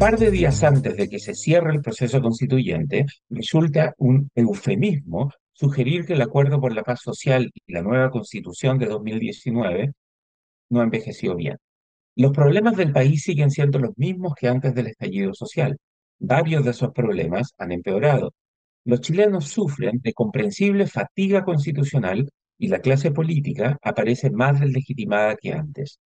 par de días antes de que se cierre el proceso constituyente, resulta un eufemismo sugerir que el acuerdo por la paz social y la nueva constitución de 2019 no envejeció bien. Los problemas del país siguen siendo los mismos que antes del estallido social. Varios de esos problemas han empeorado. Los chilenos sufren de comprensible fatiga constitucional y la clase política aparece más deslegitimada que antes.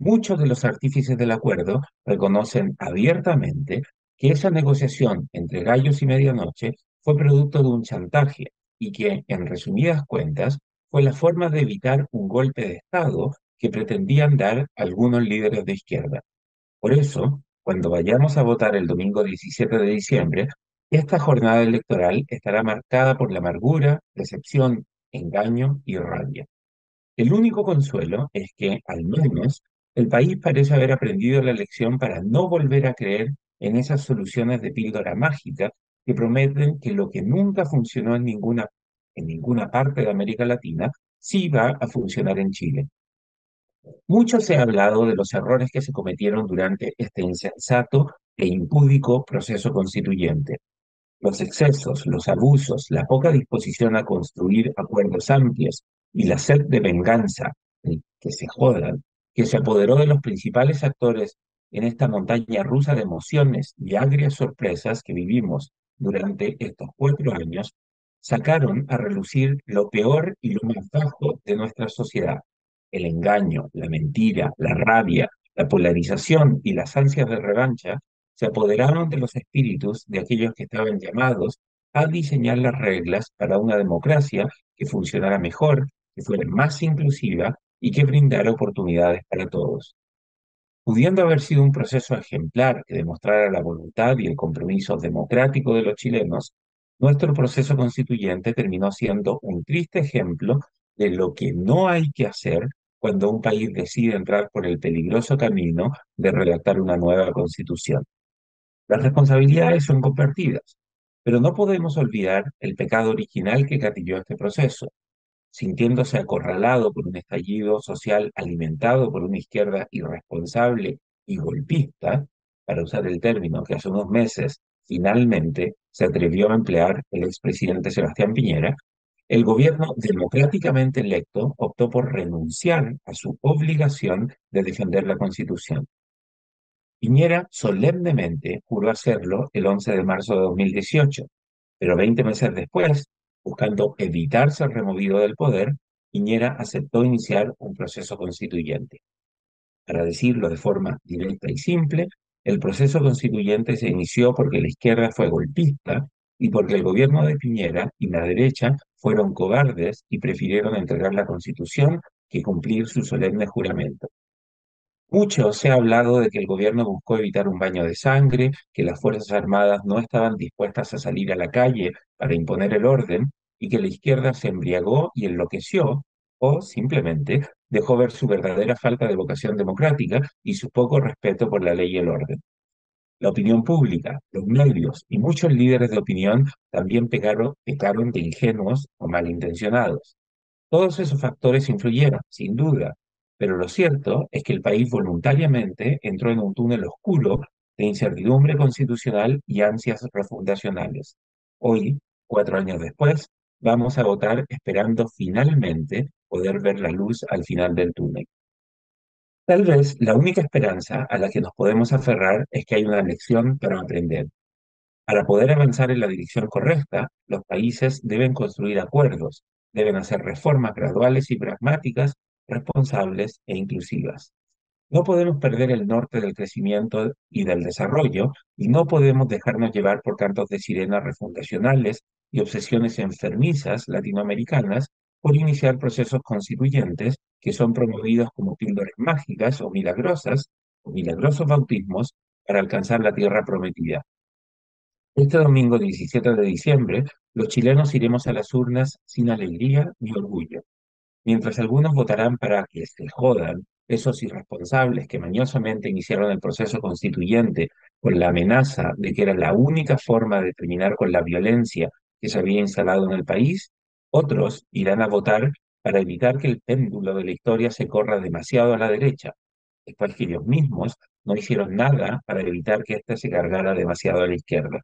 Muchos de los artífices del acuerdo reconocen abiertamente que esa negociación entre gallos y medianoche fue producto de un chantaje y que, en resumidas cuentas, fue la forma de evitar un golpe de Estado que pretendían dar algunos líderes de izquierda. Por eso, cuando vayamos a votar el domingo 17 de diciembre, esta jornada electoral estará marcada por la amargura, decepción, engaño y rabia. El único consuelo es que, al menos, el país parece haber aprendido la lección para no volver a creer en esas soluciones de píldora mágica que prometen que lo que nunca funcionó en ninguna, en ninguna parte de América Latina sí va a funcionar en Chile. Mucho se ha hablado de los errores que se cometieron durante este insensato e impúdico proceso constituyente. Los excesos, los abusos, la poca disposición a construir acuerdos amplios y la sed de venganza, que se jodan, que se apoderó de los principales actores en esta montaña rusa de emociones y agrias sorpresas que vivimos durante estos cuatro años, sacaron a relucir lo peor y lo más bajo de nuestra sociedad. El engaño, la mentira, la rabia, la polarización y las ansias de revancha se apoderaron de los espíritus de aquellos que estaban llamados a diseñar las reglas para una democracia que funcionara mejor, que fuera más inclusiva y que brindara oportunidades para todos. Pudiendo haber sido un proceso ejemplar que demostrara la voluntad y el compromiso democrático de los chilenos, nuestro proceso constituyente terminó siendo un triste ejemplo de lo que no hay que hacer cuando un país decide entrar por el peligroso camino de redactar una nueva constitución. Las responsabilidades son compartidas, pero no podemos olvidar el pecado original que gatilló este proceso, sintiéndose acorralado por un estallido social alimentado por una izquierda irresponsable y golpista, para usar el término que hace unos meses finalmente se atrevió a emplear el expresidente Sebastián Piñera, el gobierno democráticamente electo optó por renunciar a su obligación de defender la Constitución. Piñera solemnemente juró hacerlo el 11 de marzo de 2018, pero 20 meses después buscando evitar ser removido del poder, Piñera aceptó iniciar un proceso constituyente. Para decirlo de forma directa y simple, el proceso constituyente se inició porque la izquierda fue golpista y porque el gobierno de Piñera y la derecha fueron cobardes y prefirieron entregar la constitución que cumplir su solemne juramento. Mucho se ha hablado de que el gobierno buscó evitar un baño de sangre, que las Fuerzas Armadas no estaban dispuestas a salir a la calle para imponer el orden y que la izquierda se embriagó y enloqueció o simplemente dejó ver su verdadera falta de vocación democrática y su poco respeto por la ley y el orden. La opinión pública, los medios y muchos líderes de opinión también pecaron, pecaron de ingenuos o malintencionados. Todos esos factores influyeron, sin duda, pero lo cierto es que el país voluntariamente entró en un túnel oscuro de incertidumbre constitucional y ansias refundacionales. Hoy, cuatro años después, vamos a votar esperando finalmente poder ver la luz al final del túnel. Tal vez la única esperanza a la que nos podemos aferrar es que hay una lección para aprender. Para poder avanzar en la dirección correcta, los países deben construir acuerdos, deben hacer reformas graduales y pragmáticas, responsables e inclusivas. No podemos perder el norte del crecimiento y del desarrollo y no podemos dejarnos llevar por cantos de sirena refundacionales y obsesiones enfermizas latinoamericanas por iniciar procesos constituyentes que son promovidos como píldoras mágicas o milagrosas o milagrosos bautismos para alcanzar la tierra prometida. Este domingo 17 de diciembre, los chilenos iremos a las urnas sin alegría ni orgullo. Mientras algunos votarán para que se jodan esos irresponsables que mañosamente iniciaron el proceso constituyente con la amenaza de que era la única forma de terminar con la violencia que se había instalado en el país, otros irán a votar para evitar que el péndulo de la historia se corra demasiado a la derecha, después que ellos mismos no hicieron nada para evitar que ésta se cargara demasiado a la izquierda.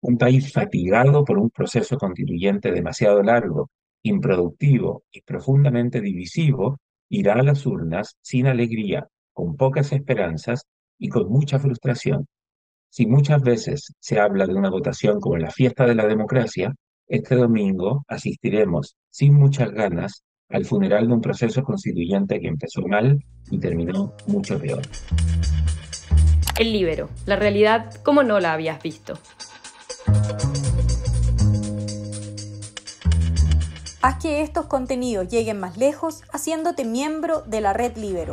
Un país fatigado por un proceso constituyente demasiado largo, improductivo y profundamente divisivo, irá a las urnas sin alegría, con pocas esperanzas y con mucha frustración. Si muchas veces se habla de una votación como la fiesta de la democracia, este domingo asistiremos sin muchas ganas al funeral de un proceso constituyente que empezó mal y terminó mucho peor. El libero, la realidad como no la habías visto. Haz que estos contenidos lleguen más lejos haciéndote miembro de la red Libero.